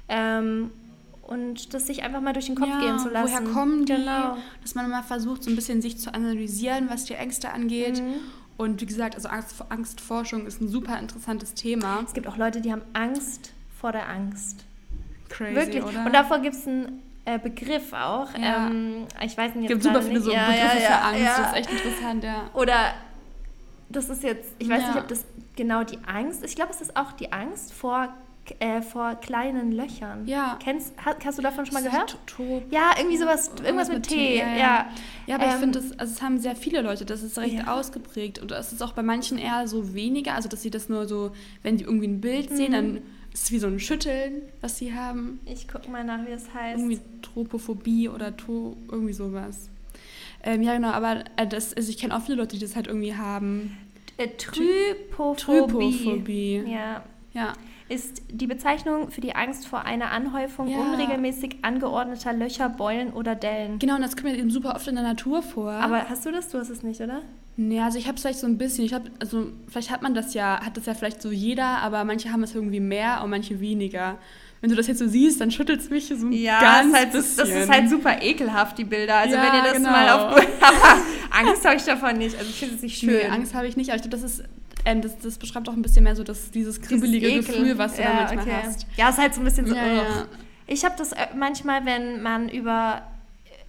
A: Ähm, und das sich einfach mal durch den Kopf
B: ja,
A: gehen zu lassen.
B: Woher kommen die?
A: Genau.
B: Dass man mal versucht, so ein bisschen sich zu analysieren, was die Ängste angeht.
A: Mhm.
B: Und wie gesagt, also Angst, Angstforschung ist ein super interessantes Thema.
A: Es gibt auch Leute, die haben Angst vor der Angst.
B: Crazy,
A: Wirklich.
B: oder?
A: Und davor gibt es einen äh, Begriff auch.
B: Ja.
A: Ähm, ich weiß nicht
B: es gibt super viele
A: nicht.
B: so
A: Ja,
B: Begriffe
A: ja,
B: für Angst. Das ist echt interessant, ja.
A: Oder das ist jetzt, ich weiß nicht, ob das genau die Angst ist. Ich glaube, es ist auch die Angst vor, äh, vor kleinen Löchern.
B: Ja.
A: Kennst, hast, hast du davon schon mal gehört?
B: To-
A: Ja, irgendwie sowas, irgendwas mit T.
B: ja,
A: Ja,
B: ja. Ja, aber ich
A: Ähm,
B: finde, das, also es haben sehr viele Leute, das ist recht
A: Ja.
B: ausgeprägt. Und es ist auch bei manchen eher so weniger, also dass sie das nur so, wenn sie irgendwie ein Bild sehen,
A: Mhm.
B: dann ist es wie so ein Schütteln, was sie haben.
A: Ich gucke mal nach, wie es heißt.
B: Irgendwie Tropophobie oder to, irgendwie sowas. Ähm, ja, genau, aber äh, das, also ich kenne auch viele Leute, die das halt irgendwie haben.
A: Äh, Trypophobie.
B: Trypophobie.
A: Ja.
B: Ja.
A: Ist die Bezeichnung für die Angst vor einer Anhäufung ja. unregelmäßig angeordneter Löcher, Beulen oder Dellen.
B: Genau, und das kommt mir eben super oft in der Natur vor.
A: Aber hast du das? Du hast es nicht, oder?
B: Nee, also ich habe es vielleicht so ein bisschen. Ich habe, also vielleicht hat man das ja, hat das ja vielleicht so jeder, aber manche haben es irgendwie mehr und manche weniger wenn du das jetzt so siehst, dann schüttelt es mich so ja, ganz
A: halt,
B: bisschen.
A: Das ist halt super ekelhaft, die Bilder. Also ja, wenn ihr das genau. mal auf... Angst habe ich davon nicht. Also ich finde es nicht schön. Nee,
B: Angst habe ich nicht, aber ich glaube, das ist ähm, das, das, beschreibt auch ein bisschen mehr so das, dieses kribbelige dieses Gefühl, was du ja, da manchmal okay. hast.
A: Ja, ist halt so ein bisschen so. Ja, ja. Ich habe das äh, manchmal, wenn man über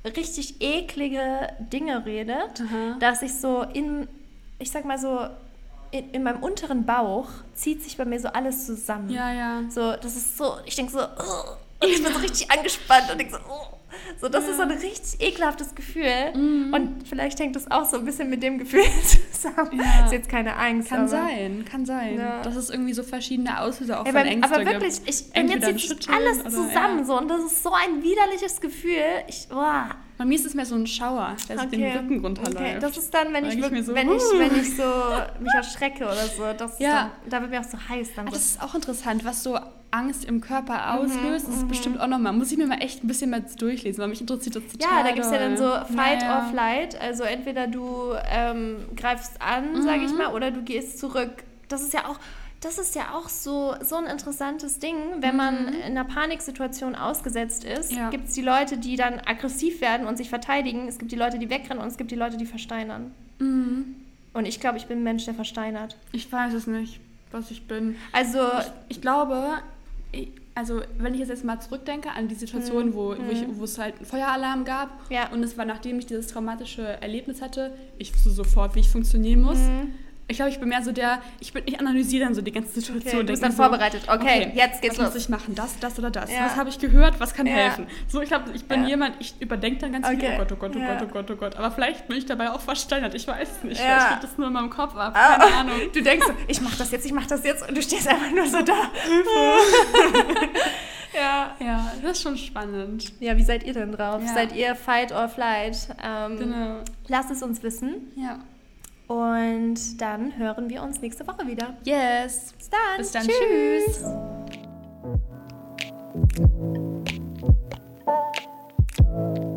A: richtig eklige Dinge redet, Aha. dass ich so in, ich sag mal so, in, in, meinem unteren Bauch zieht sich bei mir so alles zusammen.
B: Ja, ja.
A: So, das ist so, ich denke so, oh, und ich bin so richtig angespannt und denke so, oh. So, das ja. ist so ein richtig ekelhaftes Gefühl. Mhm. Und vielleicht hängt das auch so ein bisschen mit dem Gefühl zusammen. Ja. Ist jetzt keine Angst.
B: Kann sein, kann sein. Ja. Dass es irgendwie so verschiedene Auslöser auch ja, von aber, Ängste
A: Aber wirklich, ich, bei mir zieht sich alles zusammen so. Und das ist so ein widerliches Gefühl. Ich, boah.
B: Bei mir ist es mehr so ein Schauer, der okay. sich den Rücken runterläuft. Okay,
A: das ist dann, wenn ich, wirklich, so, wenn, ich, wenn ich so mich erschrecke oder so. Das ja. Dann, da wird mir auch so heiß. Dann
B: ah, das ist auch interessant, was so Angst im Körper mhm, auslöst. Mhm, das ist bestimmt auch nochmal. Muss ich mir mal echt ein bisschen mehr durchlesen, weil mich interessiert das total.
A: Ja, da gibt es ja dann so Fight naja. or Flight. Also entweder du ähm, greifst an, mhm. sage ich mal, oder du gehst zurück. Das ist ja auch das ist ja auch so, so ein interessantes Ding. Wenn man mhm. in einer Paniksituation ausgesetzt ist, ja. gibt es die Leute, die dann aggressiv werden und sich verteidigen. Es gibt die Leute, die wegrennen und es gibt die Leute, die versteinern. Mhm. Und ich glaube, ich bin ein Mensch, der versteinert.
B: Ich weiß es nicht, was ich bin.
A: Also,
B: ich, ich glaube, ich, also wenn ich jetzt mal zurückdenke an die Situation, mhm. wo, wo, ich, mhm. wo es halt einen Feueralarm gab ja. und es war, nachdem ich dieses traumatische Erlebnis hatte, ich wusste sofort, wie ich funktionieren muss. Mhm. Ich glaube, ich bin mehr so der, ich, bin, ich analysiere dann so die ganze Situation.
A: Okay, du bist dann so, vorbereitet. Okay, okay, jetzt geht's
B: was los. Was muss ich machen? Das, das oder das? Ja. Was habe ich gehört? Was kann ja. helfen? So, ich glaube, ich bin ja. jemand, ich überdenke dann ganz okay. viel, oh Gott, oh Gott, oh Gott, oh Gott, oh Gott. Aber vielleicht bin ich dabei auch versteinert. Ich weiß es nicht. Vielleicht geht das nur in meinem Kopf ab. Ah. Keine Ahnung.
A: Du denkst so, ich mache das jetzt, ich mache das jetzt und du stehst einfach nur so da.
B: ja. Ja, das ist schon spannend.
A: Ja, wie seid ihr denn drauf? Seid ihr Fight or Flight? Ähm, genau. Lasst es uns wissen.
B: Ja.
A: Und dann hören wir uns nächste Woche wieder.
B: Yes.
A: Bis dann.
B: Bis dann. Tschüss. Tschüss.